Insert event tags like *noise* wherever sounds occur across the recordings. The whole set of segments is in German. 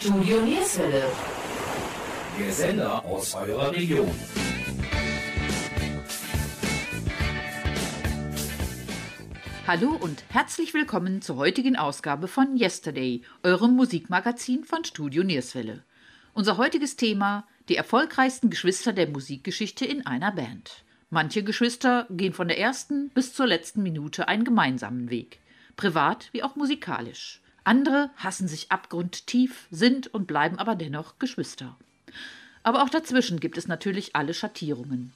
Studio Nierswelle. Der Sender aus eurer Region. Hallo und herzlich willkommen zur heutigen Ausgabe von Yesterday, eurem Musikmagazin von Studio Nierswelle. Unser heutiges Thema: die erfolgreichsten Geschwister der Musikgeschichte in einer Band. Manche Geschwister gehen von der ersten bis zur letzten Minute einen gemeinsamen Weg, privat wie auch musikalisch. Andere hassen sich abgrundtief, sind und bleiben aber dennoch Geschwister. Aber auch dazwischen gibt es natürlich alle Schattierungen.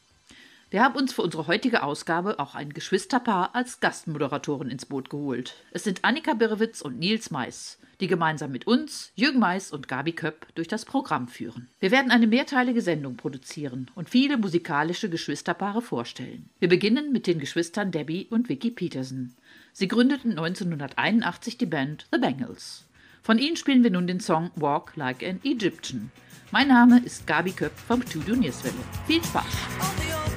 Wir haben uns für unsere heutige Ausgabe auch ein Geschwisterpaar als Gastmoderatoren ins Boot geholt. Es sind Annika Birwitz und Nils Mais, die gemeinsam mit uns, Jürgen Mais und Gabi Köpp, durch das Programm führen. Wir werden eine mehrteilige Sendung produzieren und viele musikalische Geschwisterpaare vorstellen. Wir beginnen mit den Geschwistern Debbie und Vicky Peterson. Sie gründeten 1981 die Band The Bangles. Von ihnen spielen wir nun den Song Walk Like an Egyptian. Mein Name ist Gabi Köpp vom Studio Nierswelle. Viel Spaß!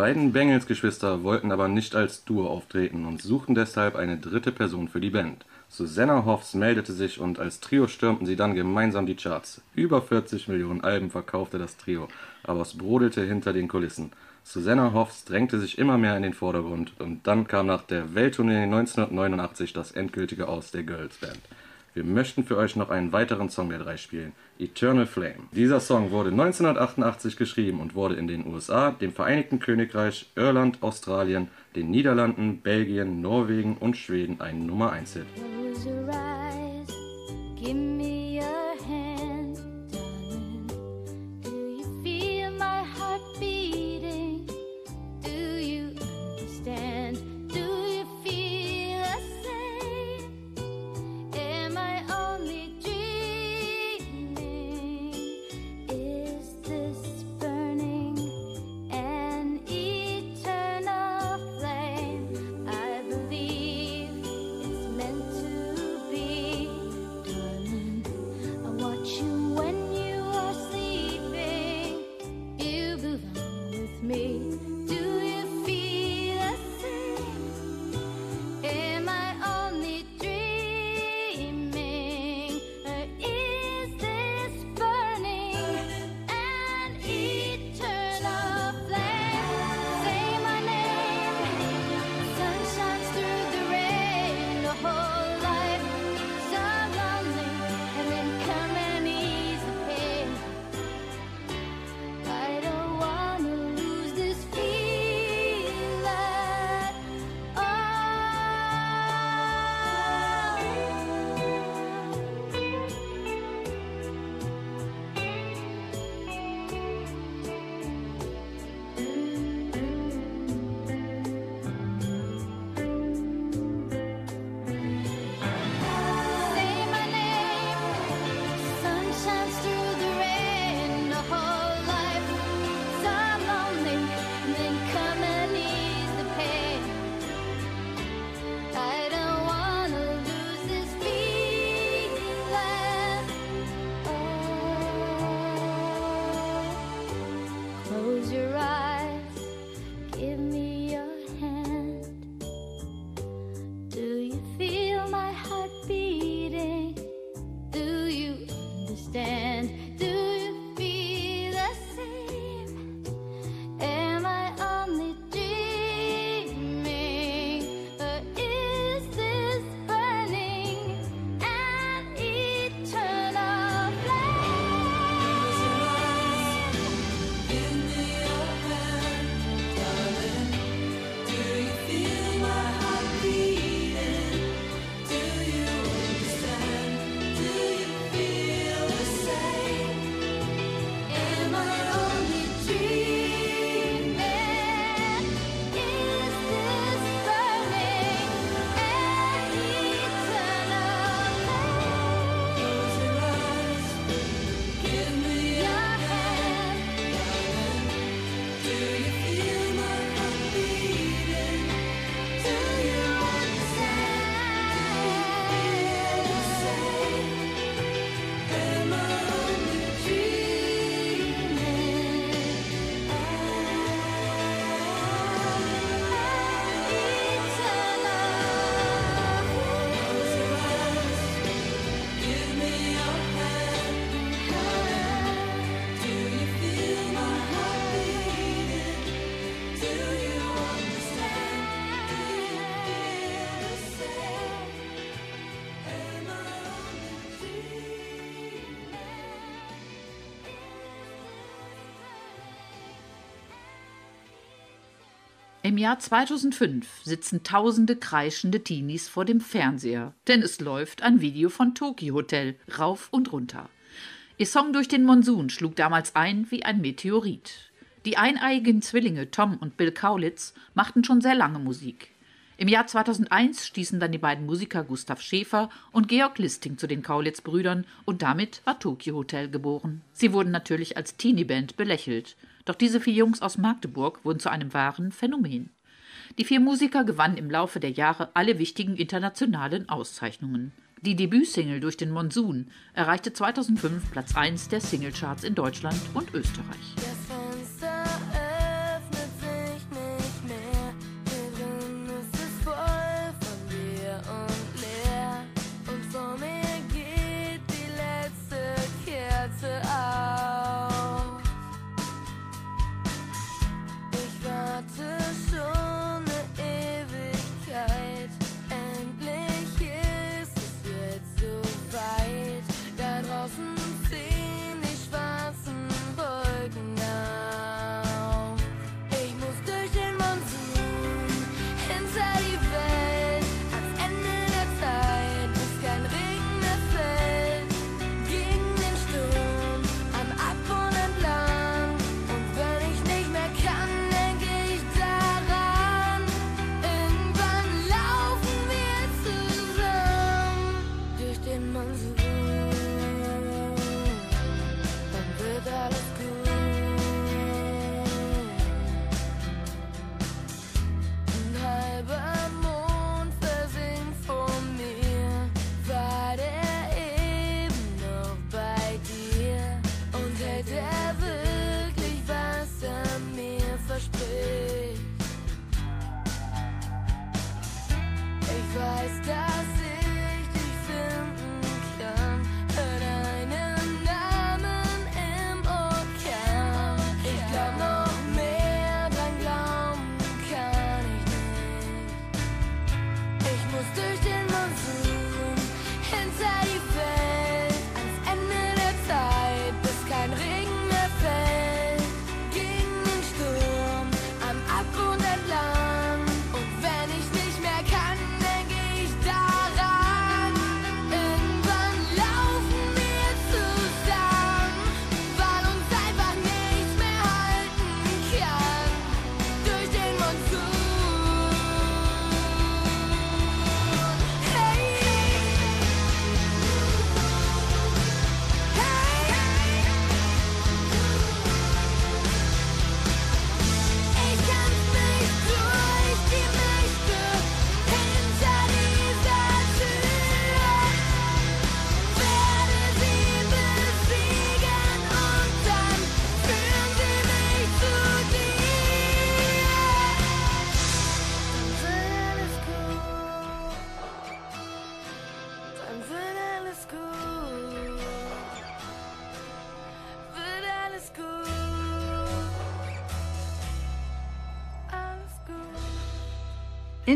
Beiden Bengels-Geschwister wollten aber nicht als Duo auftreten und suchten deshalb eine dritte Person für die Band. Susanna Hoffs meldete sich und als Trio stürmten sie dann gemeinsam die Charts. Über 40 Millionen Alben verkaufte das Trio, aber es brodelte hinter den Kulissen. Susanna Hoffs drängte sich immer mehr in den Vordergrund und dann kam nach der Welttournee 1989 das endgültige Aus der Girls Band. Wir möchten für euch noch einen weiteren Song der drei spielen, Eternal Flame. Dieser Song wurde 1988 geschrieben und wurde in den USA, dem Vereinigten Königreich, Irland, Australien, den Niederlanden, Belgien, Norwegen und Schweden ein Nummer 1 Hit. Im Jahr 2005 sitzen tausende kreischende Teenies vor dem Fernseher, denn es läuft ein Video von Tokyo Hotel rauf und runter. Ihr Song Durch den Monsun schlug damals ein wie ein Meteorit. Die eineiigen Zwillinge Tom und Bill Kaulitz machten schon sehr lange Musik. Im Jahr 2001 stießen dann die beiden Musiker Gustav Schäfer und Georg Listing zu den Kaulitz-Brüdern und damit war Tokyo Hotel geboren. Sie wurden natürlich als Teenie-Band belächelt. Doch diese vier Jungs aus Magdeburg wurden zu einem wahren Phänomen. Die vier Musiker gewannen im Laufe der Jahre alle wichtigen internationalen Auszeichnungen. Die Debütsingle Durch den Monsun erreichte 2005 Platz 1 der Singlecharts in Deutschland und Österreich.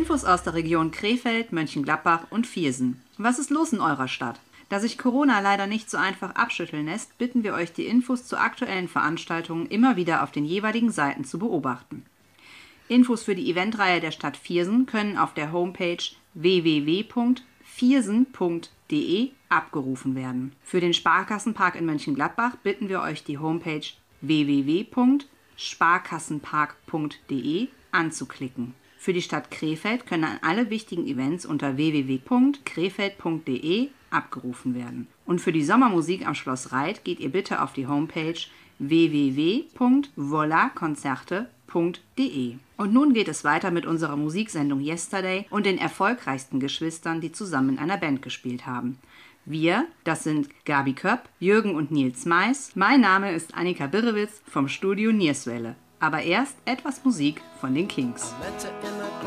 Infos aus der Region Krefeld, Mönchengladbach und Viersen. Was ist los in eurer Stadt? Da sich Corona leider nicht so einfach abschütteln lässt, bitten wir euch, die Infos zu aktuellen Veranstaltungen immer wieder auf den jeweiligen Seiten zu beobachten. Infos für die Eventreihe der Stadt Viersen können auf der Homepage www.viersen.de abgerufen werden. Für den Sparkassenpark in Mönchengladbach bitten wir euch, die Homepage www.sparkassenpark.de anzuklicken. Für die Stadt Krefeld können alle wichtigen Events unter www.krefeld.de abgerufen werden. Und für die Sommermusik am Schloss Reit geht ihr bitte auf die Homepage www.volakonzerte.de. Und nun geht es weiter mit unserer Musiksendung Yesterday und den erfolgreichsten Geschwistern, die zusammen in einer Band gespielt haben. Wir, das sind Gabi Köpp, Jürgen und Nils Mais. Mein Name ist Annika Birrewitz vom Studio Nierswelle. Aber erst etwas Musik von den Kings. Met her in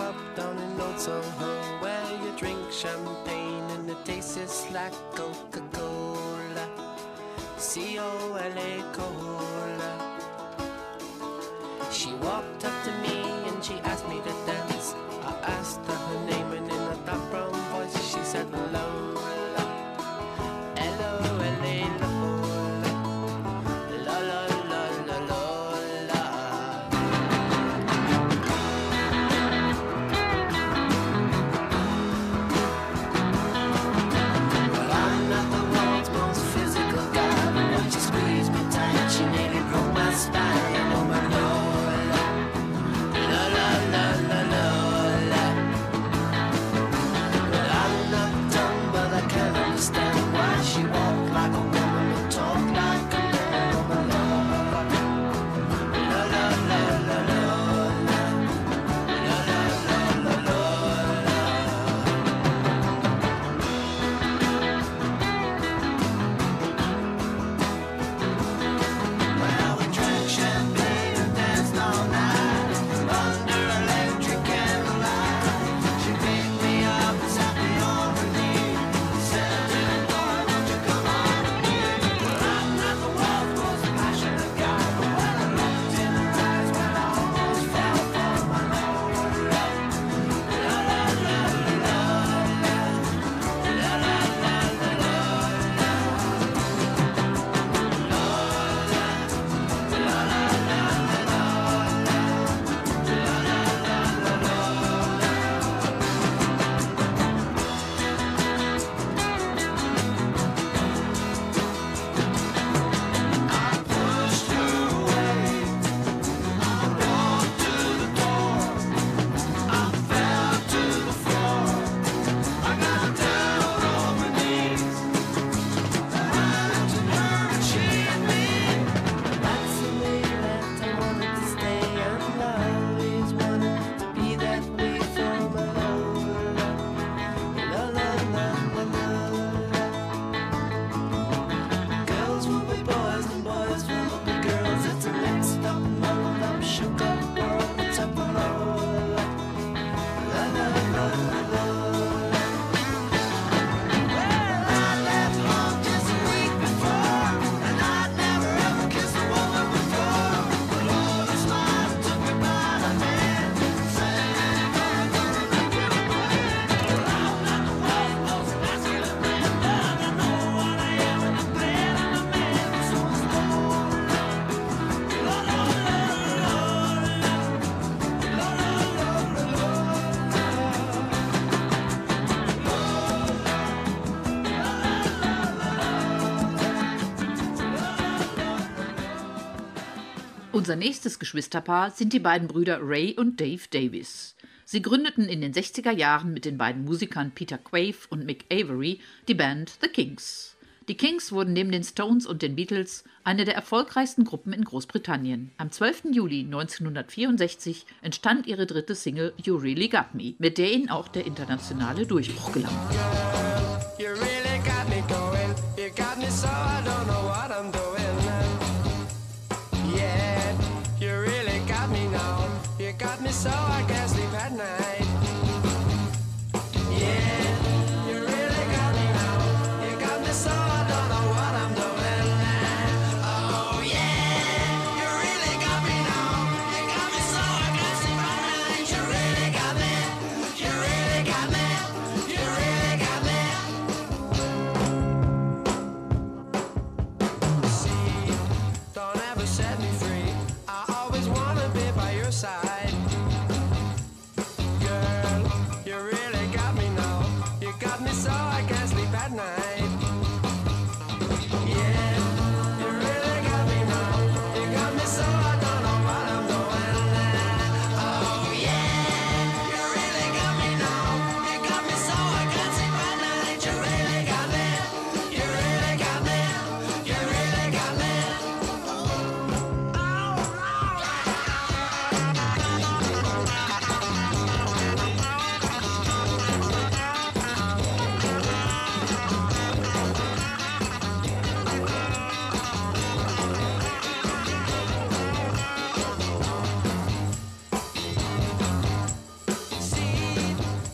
Unser nächstes Geschwisterpaar sind die beiden Brüder Ray und Dave Davis. Sie gründeten in den 60er Jahren mit den beiden Musikern Peter Quaife und Mick Avery die Band The Kings. Die Kings wurden neben den Stones und den Beatles eine der erfolgreichsten Gruppen in Großbritannien. Am 12. Juli 1964 entstand ihre dritte Single You Really Got Me, mit der ihnen auch der internationale Durchbruch gelang.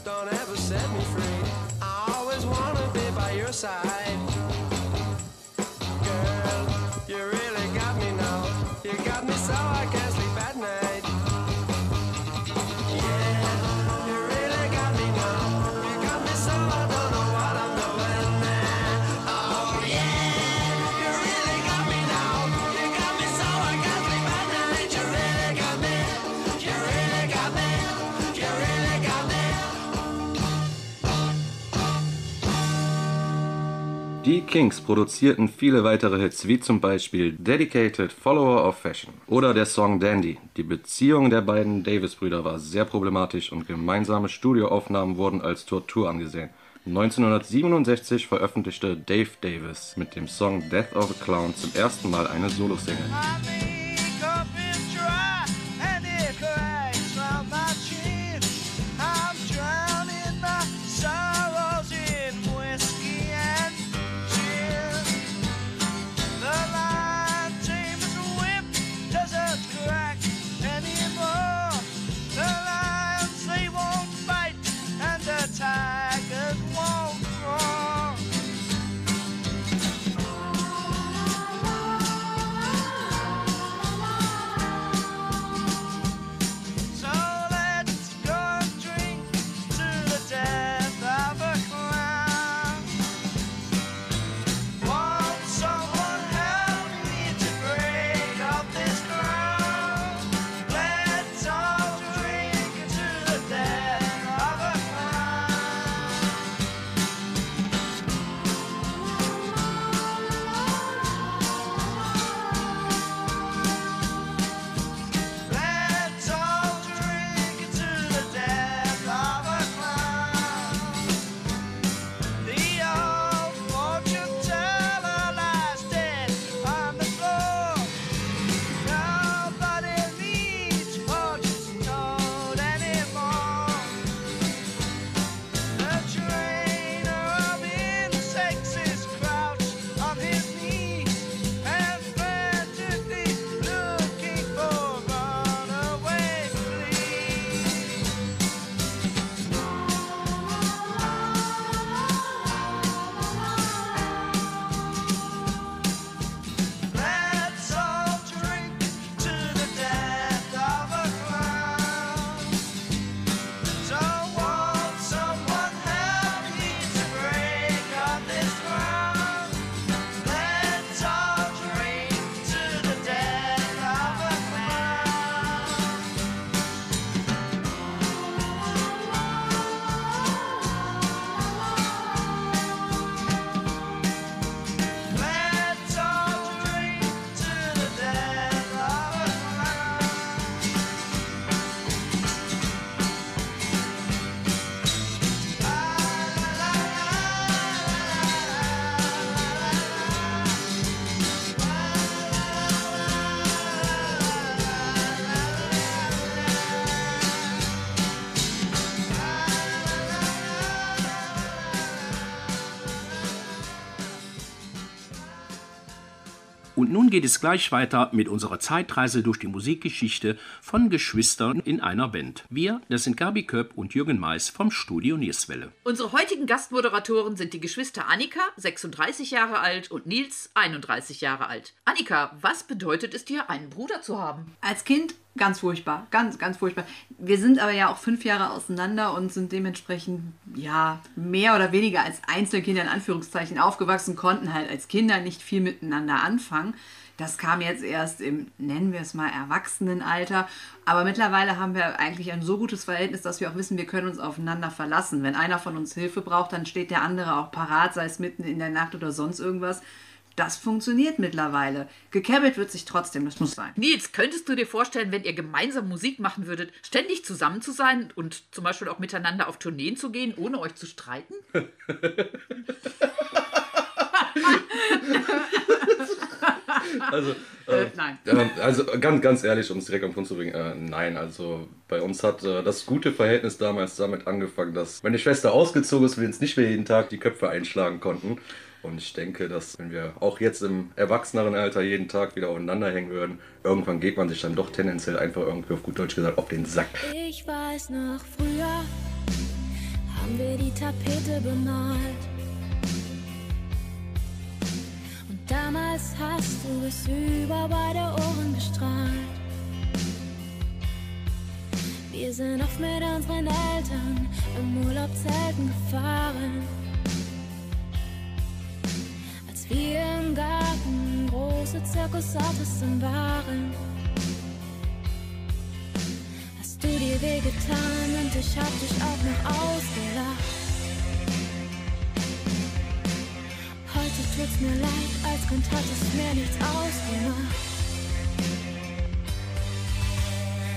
Don't ever set me free. I always wanna be by your side. Kings produzierten viele weitere Hits, wie zum Beispiel Dedicated Follower of Fashion oder der Song Dandy. Die Beziehung der beiden Davis-Brüder war sehr problematisch und gemeinsame Studioaufnahmen wurden als Tortur angesehen. 1967 veröffentlichte Dave Davis mit dem Song Death of a Clown zum ersten Mal eine Solosingle. Nun geht es gleich weiter mit unserer Zeitreise durch die Musikgeschichte von Geschwistern in einer Band. Wir, das sind Gabi Köpp und Jürgen Mais vom Studio Nierswelle. Unsere heutigen Gastmoderatoren sind die Geschwister Annika, 36 Jahre alt, und Nils, 31 Jahre alt. Annika, was bedeutet es dir, einen Bruder zu haben? Als Kind ganz furchtbar, ganz, ganz furchtbar. Wir sind aber ja auch fünf Jahre auseinander und sind dementsprechend, ja, mehr oder weniger als Einzelkinder in Anführungszeichen aufgewachsen, konnten halt als Kinder nicht viel miteinander anfangen. Das kam jetzt erst im, nennen wir es mal, Erwachsenenalter. Aber mittlerweile haben wir eigentlich ein so gutes Verhältnis, dass wir auch wissen, wir können uns aufeinander verlassen. Wenn einer von uns Hilfe braucht, dann steht der andere auch parat, sei es mitten in der Nacht oder sonst irgendwas. Das funktioniert mittlerweile. Gekebbelt wird sich trotzdem, das muss sein. Nils, könntest du dir vorstellen, wenn ihr gemeinsam Musik machen würdet, ständig zusammen zu sein und zum Beispiel auch miteinander auf Tourneen zu gehen, ohne euch zu streiten? *laughs* Also, Äh, äh, nein. äh, also ganz, ganz ehrlich, um es direkt am Punkt zu bringen, äh, nein. Also bei uns hat äh, das gute Verhältnis damals damit angefangen, dass meine Schwester ausgezogen ist, wir uns nicht mehr jeden Tag die Köpfe einschlagen konnten. Und ich denke, dass wenn wir auch jetzt im erwachseneren Alter jeden Tag wieder aufeinander hängen würden, irgendwann geht man sich dann doch tendenziell einfach irgendwie auf gut Deutsch gesagt auf den Sack. Ich weiß noch früher haben wir die Tapete bemalt. Und damals hast du es über beide Ohren gestrahlt. Wir sind oft mit unseren Eltern im Urlaub Zelten gefahren. Wir im Garten große Zirkusartisten waren. Hast du dir wehgetan und ich hab dich auch noch ausgelacht. Heute tut's mir leid, als Kind hat es mir nichts ausgemacht.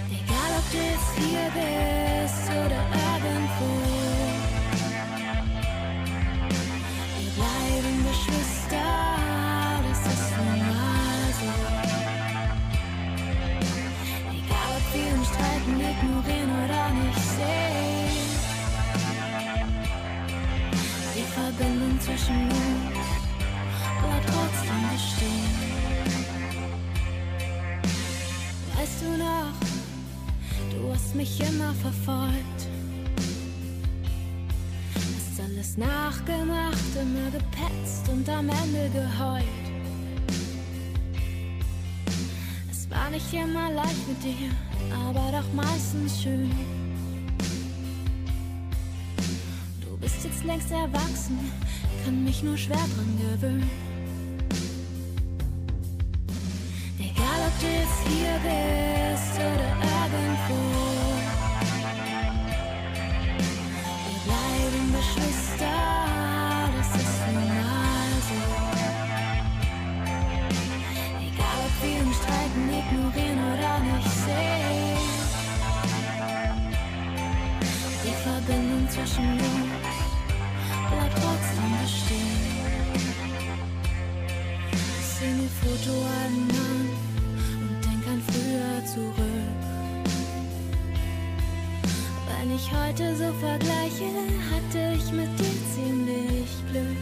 Egal ob du jetzt hier bist oder irgendwo. Ist. Egal wir uns streiten, ignorieren oder nicht sehen. Die Verbindung zwischen uns bleibt trotzdem bestehen. Weißt du noch, du hast mich immer verfolgt. Alles nachgemacht, immer gepetzt und am Ende geheult. Es war nicht immer leicht mit dir, aber doch meistens schön. Du bist jetzt längst erwachsen, kann mich nur schwer dran gewöhnen. Egal ob du jetzt hier bist zwischen uns bleibt trotzdem bestehen. Seh mir Fotoalben an und denk an früher zurück. Wenn ich heute so vergleiche, hatte ich mit dir ziemlich Glück.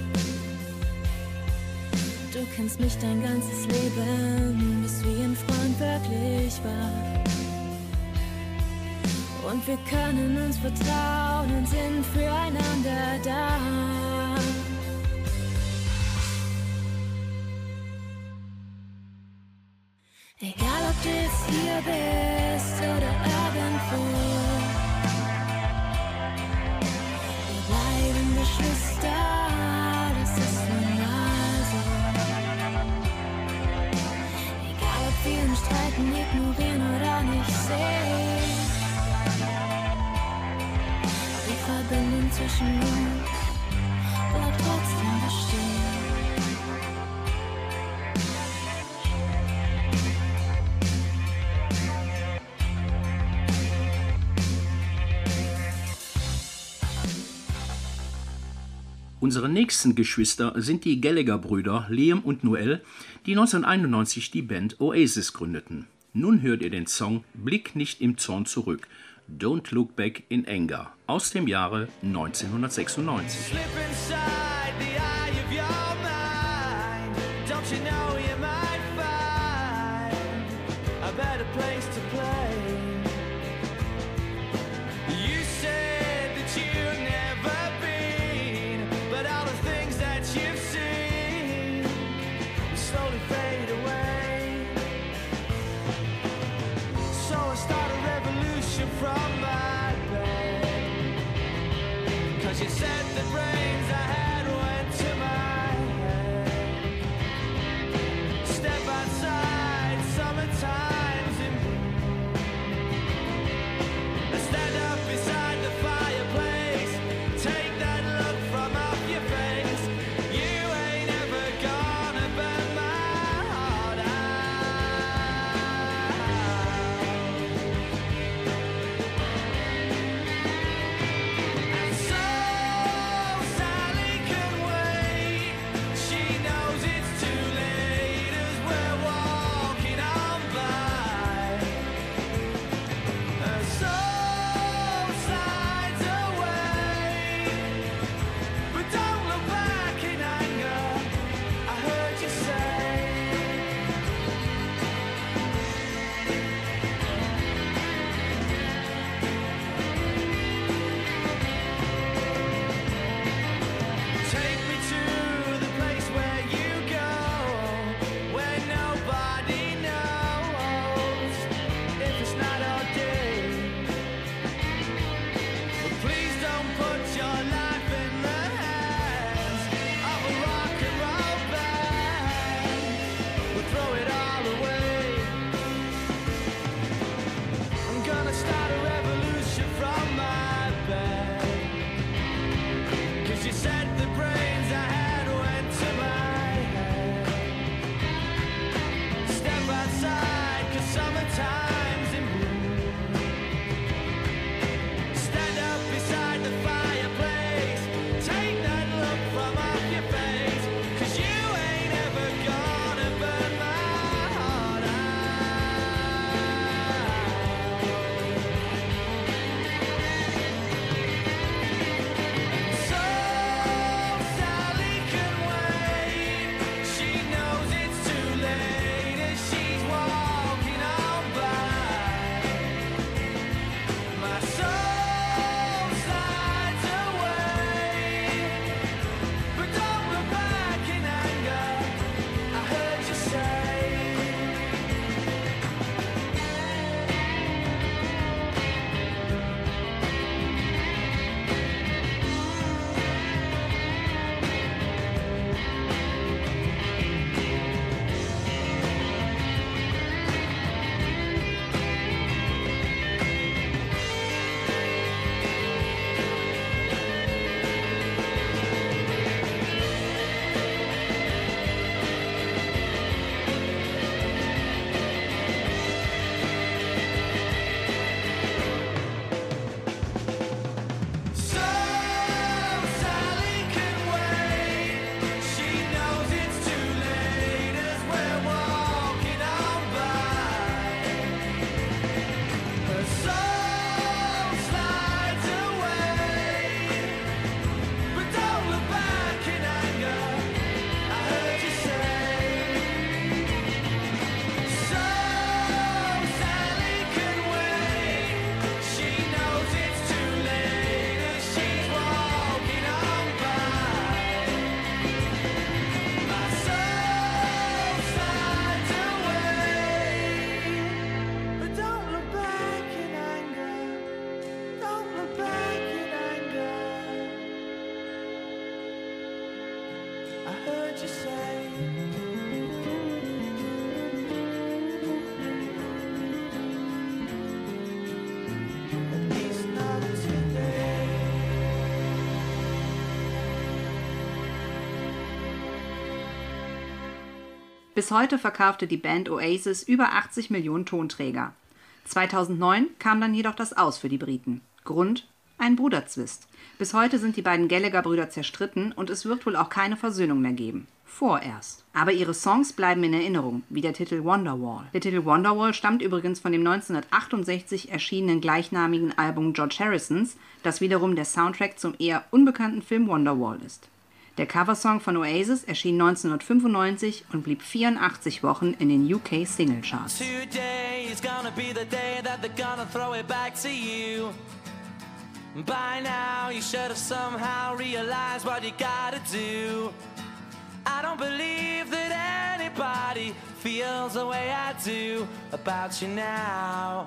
Du kennst mich dein ganzes Leben, bist wie ein Freund wirklich war. Und wir können uns vertrauen und sind füreinander da. Egal ob du jetzt hier bist oder irgendwo. Wir bleiben Geschwister, das ist nun mal so. Egal ob wir uns streiten, ignorieren oder nicht sehen. Verbindung zwischen uns bleibt trotzdem. Unsere nächsten Geschwister sind die Gallagher-Brüder Liam und Noel, die 1991 die Band Oasis gründeten. Nun hört ihr den Song Blick nicht im Zorn zurück, Don't Look Back in Anger aus dem Jahre 1996. Bis heute verkaufte die Band Oasis über 80 Millionen Tonträger. 2009 kam dann jedoch das Aus für die Briten. Grund? Ein Bruderzwist. Bis heute sind die beiden Gallagher-Brüder zerstritten und es wird wohl auch keine Versöhnung mehr geben. Vorerst. Aber ihre Songs bleiben in Erinnerung, wie der Titel Wonderwall. Der Titel Wonderwall stammt übrigens von dem 1968 erschienenen gleichnamigen Album George Harrisons, das wiederum der Soundtrack zum eher unbekannten Film Wonderwall ist. Der Coversong von Oasis erschien 1995 und blieb 84 Wochen in den UK Singlecharts. Today is gonna be the day that they're gonna throw it back to you. By now, you should have somehow realized what you gotta do. I don't believe that anybody feels the way I do about you now.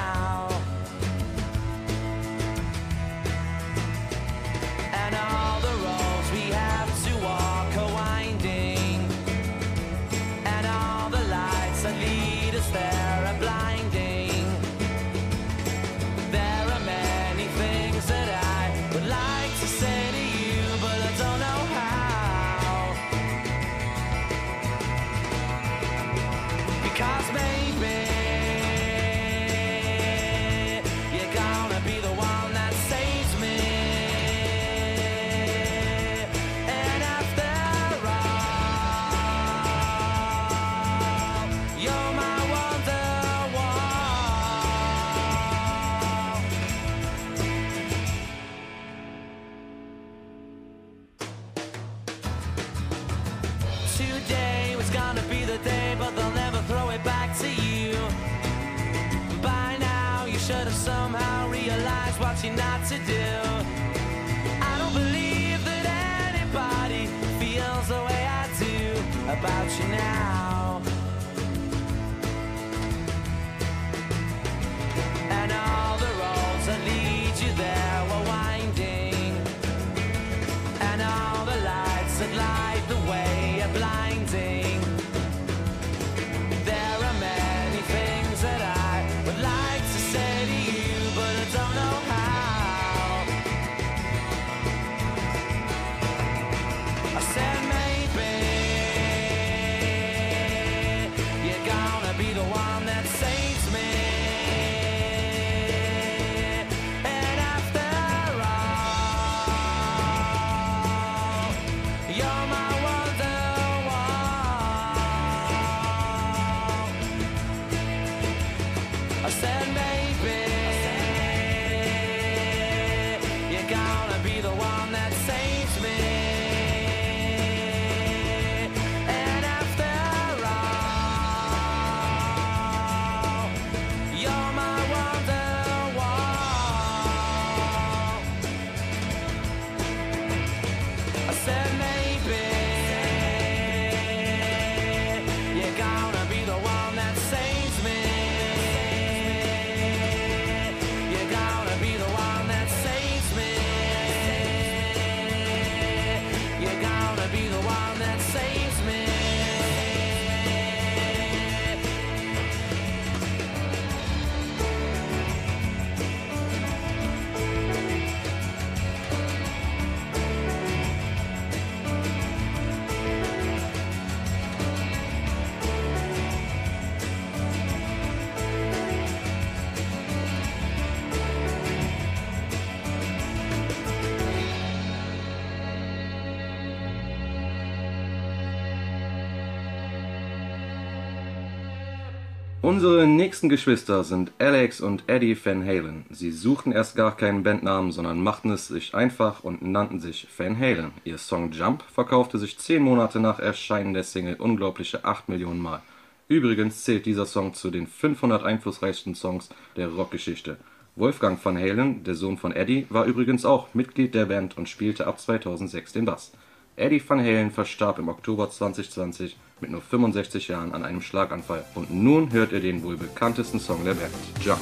Unsere nächsten Geschwister sind Alex und Eddie Van Halen. Sie suchten erst gar keinen Bandnamen, sondern machten es sich einfach und nannten sich Van Halen. Ihr Song Jump verkaufte sich zehn Monate nach Erscheinen der Single unglaubliche 8 Millionen Mal. Übrigens zählt dieser Song zu den 500 einflussreichsten Songs der Rockgeschichte. Wolfgang Van Halen, der Sohn von Eddie, war übrigens auch Mitglied der Band und spielte ab 2006 den Bass. Eddie Van Halen verstarb im Oktober 2020 mit nur 65 Jahren an einem Schlaganfall. Und nun hört ihr den wohl bekanntesten Song der Band, Jump.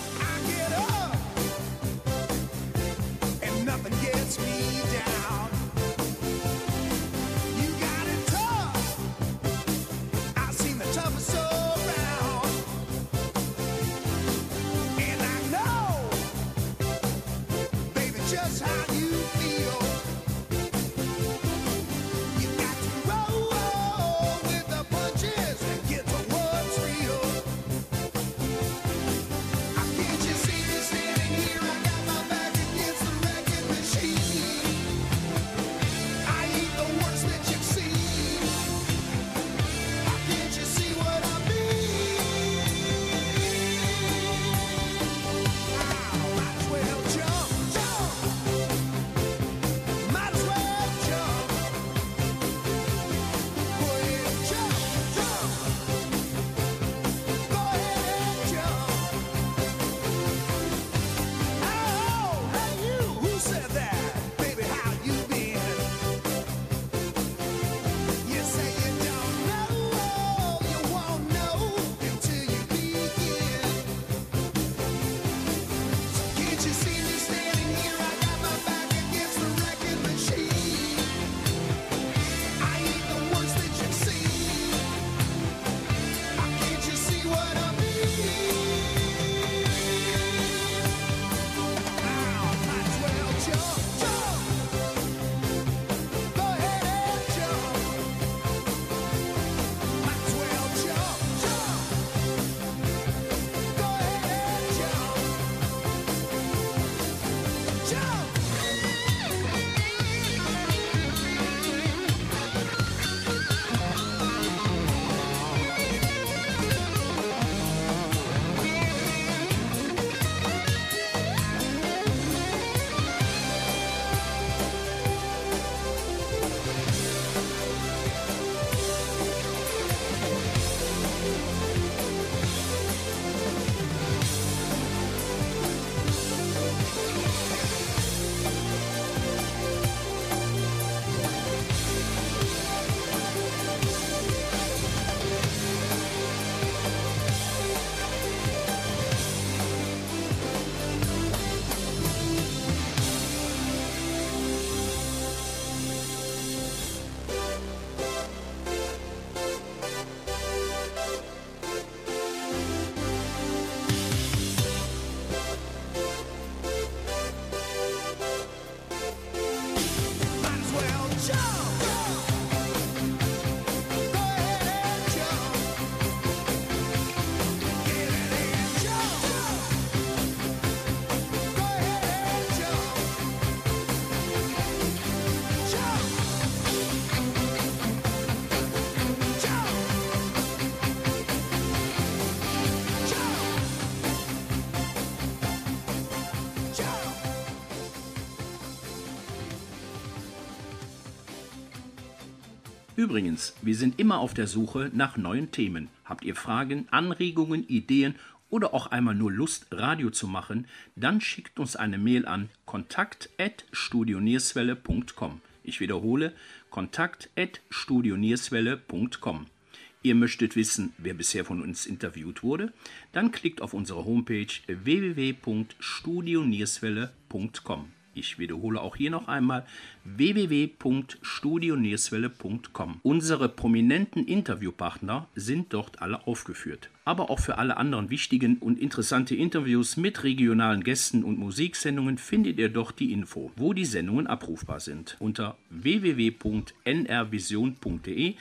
Übrigens, wir sind immer auf der Suche nach neuen Themen. Habt ihr Fragen, Anregungen, Ideen oder auch einmal nur Lust, Radio zu machen, dann schickt uns eine Mail an kontakt@studionierswelle.com. Ich wiederhole, kontakt@studionierswelle.com. Ihr möchtet wissen, wer bisher von uns interviewt wurde? Dann klickt auf unsere Homepage www.studionierswelle.com. Ich wiederhole auch hier noch einmal www.studionierswelle.com. Unsere prominenten Interviewpartner sind dort alle aufgeführt. Aber auch für alle anderen wichtigen und interessante Interviews mit regionalen Gästen und Musiksendungen findet ihr dort die Info, wo die Sendungen abrufbar sind. Unter www.nrvision.de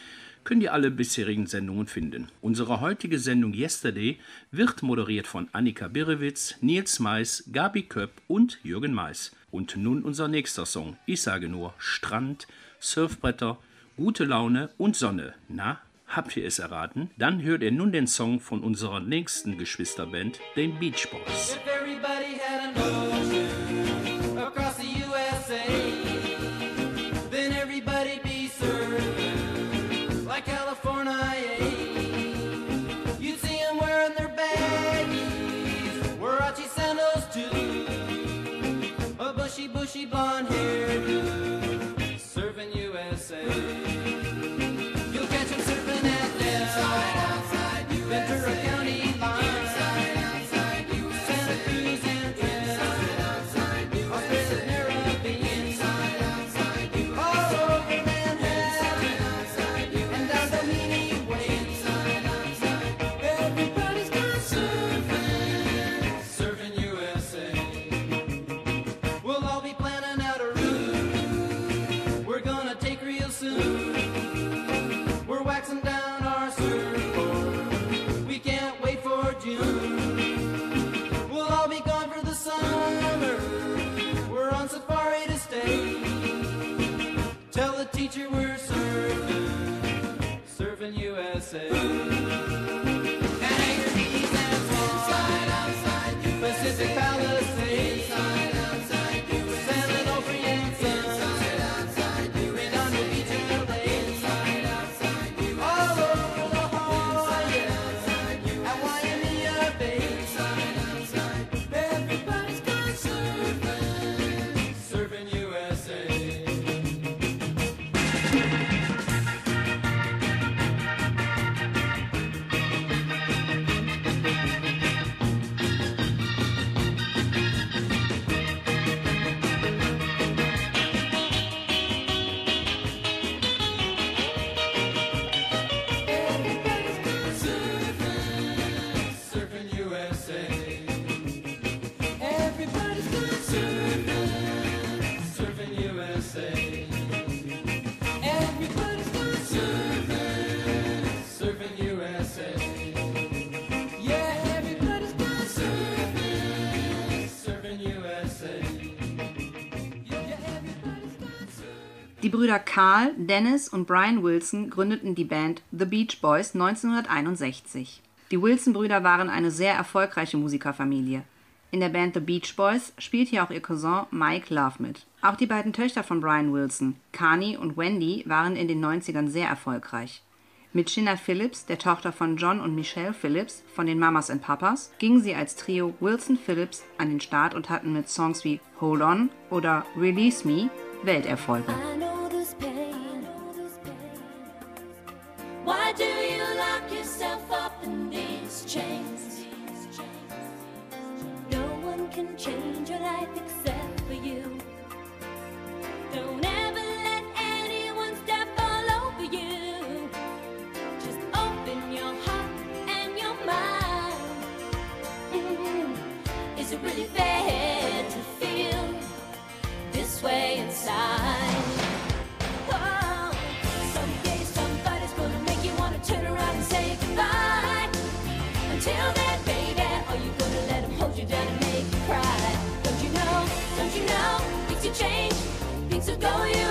könnt ihr alle bisherigen Sendungen finden. Unsere heutige Sendung Yesterday wird moderiert von Annika Birrewitz, Nils Mais, Gabi Köpp und Jürgen Mais. Und nun unser nächster Song. Ich sage nur Strand, Surfbretter, gute Laune und Sonne. Na, habt ihr es erraten? Dann hört ihr nun den Song von unserer nächsten Geschwisterband, den Beach Boys. Die Brüder Carl, Dennis und Brian Wilson gründeten die Band The Beach Boys 1961. Die Wilson-Brüder waren eine sehr erfolgreiche Musikerfamilie. In der Band The Beach Boys spielt hier auch ihr Cousin Mike Love mit. Auch die beiden Töchter von Brian Wilson, Kani und Wendy, waren in den 90ern sehr erfolgreich. Mit Shinna Phillips, der Tochter von John und Michelle Phillips von den Mamas and Papas, gingen sie als Trio Wilson Phillips an den Start und hatten mit Songs wie Hold On oder Release Me Welterfolge. can change your life except for you. Don't ever let anyone step all over you. Just open your heart and your mind. Mm -hmm. Is it really fair? go you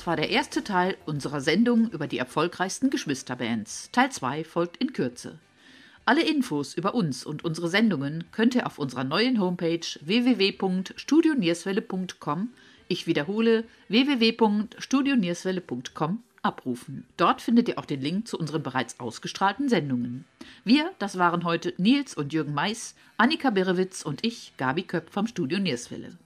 Das war der erste Teil unserer Sendung über die erfolgreichsten Geschwisterbands. Teil 2 folgt in Kürze. Alle Infos über uns und unsere Sendungen könnt ihr auf unserer neuen Homepage www.studionierswelle.com, ich wiederhole www.studionierswelle.com abrufen. Dort findet ihr auch den Link zu unseren bereits ausgestrahlten Sendungen. Wir, das waren heute Nils und Jürgen Mais, Annika Berewitz und ich, Gabi Köpp vom Studio Nierswelle.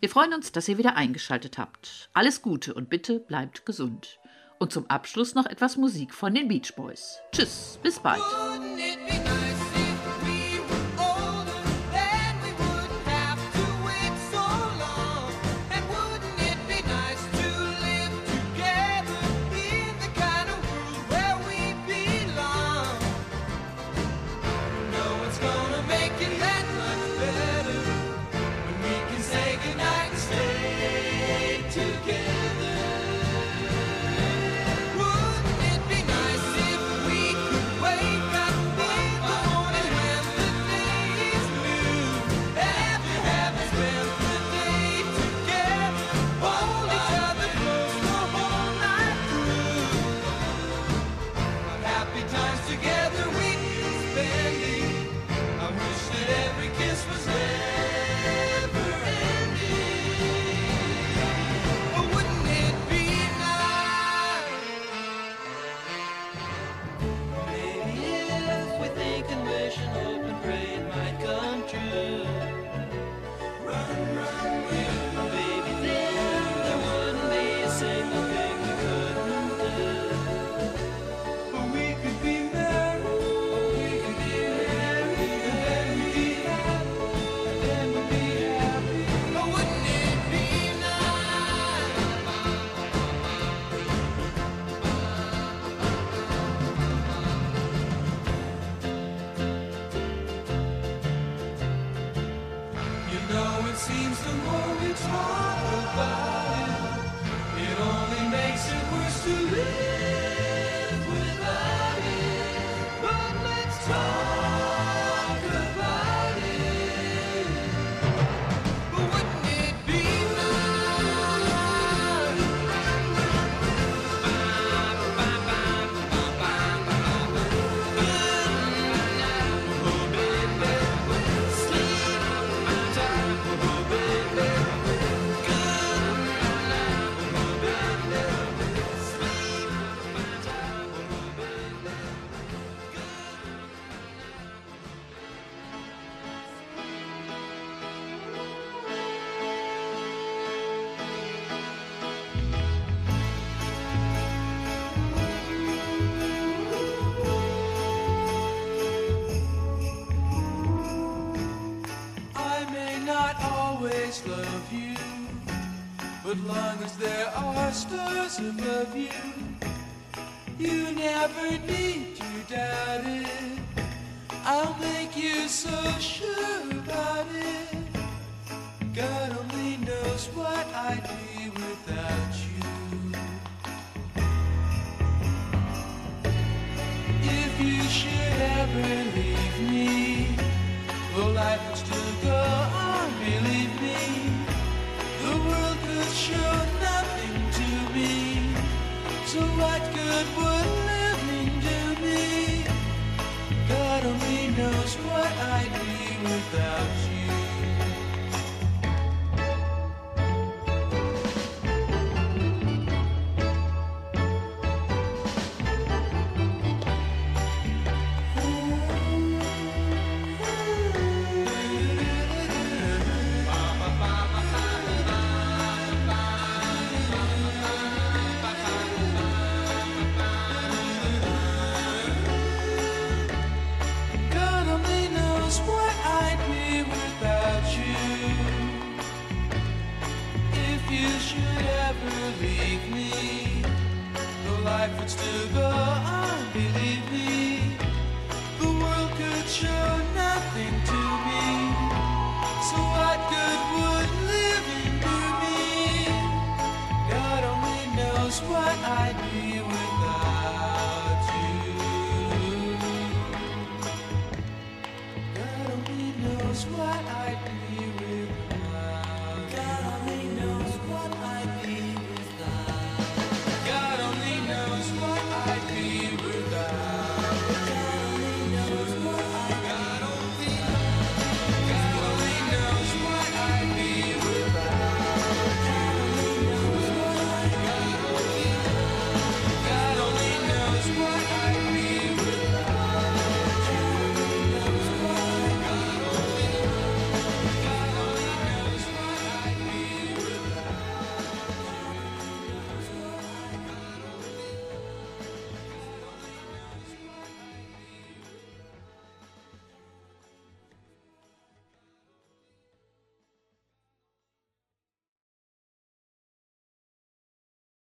Wir freuen uns, dass ihr wieder eingeschaltet habt. Alles Gute und bitte bleibt gesund. Und zum Abschluss noch etwas Musik von den Beach Boys. Tschüss, bis bald.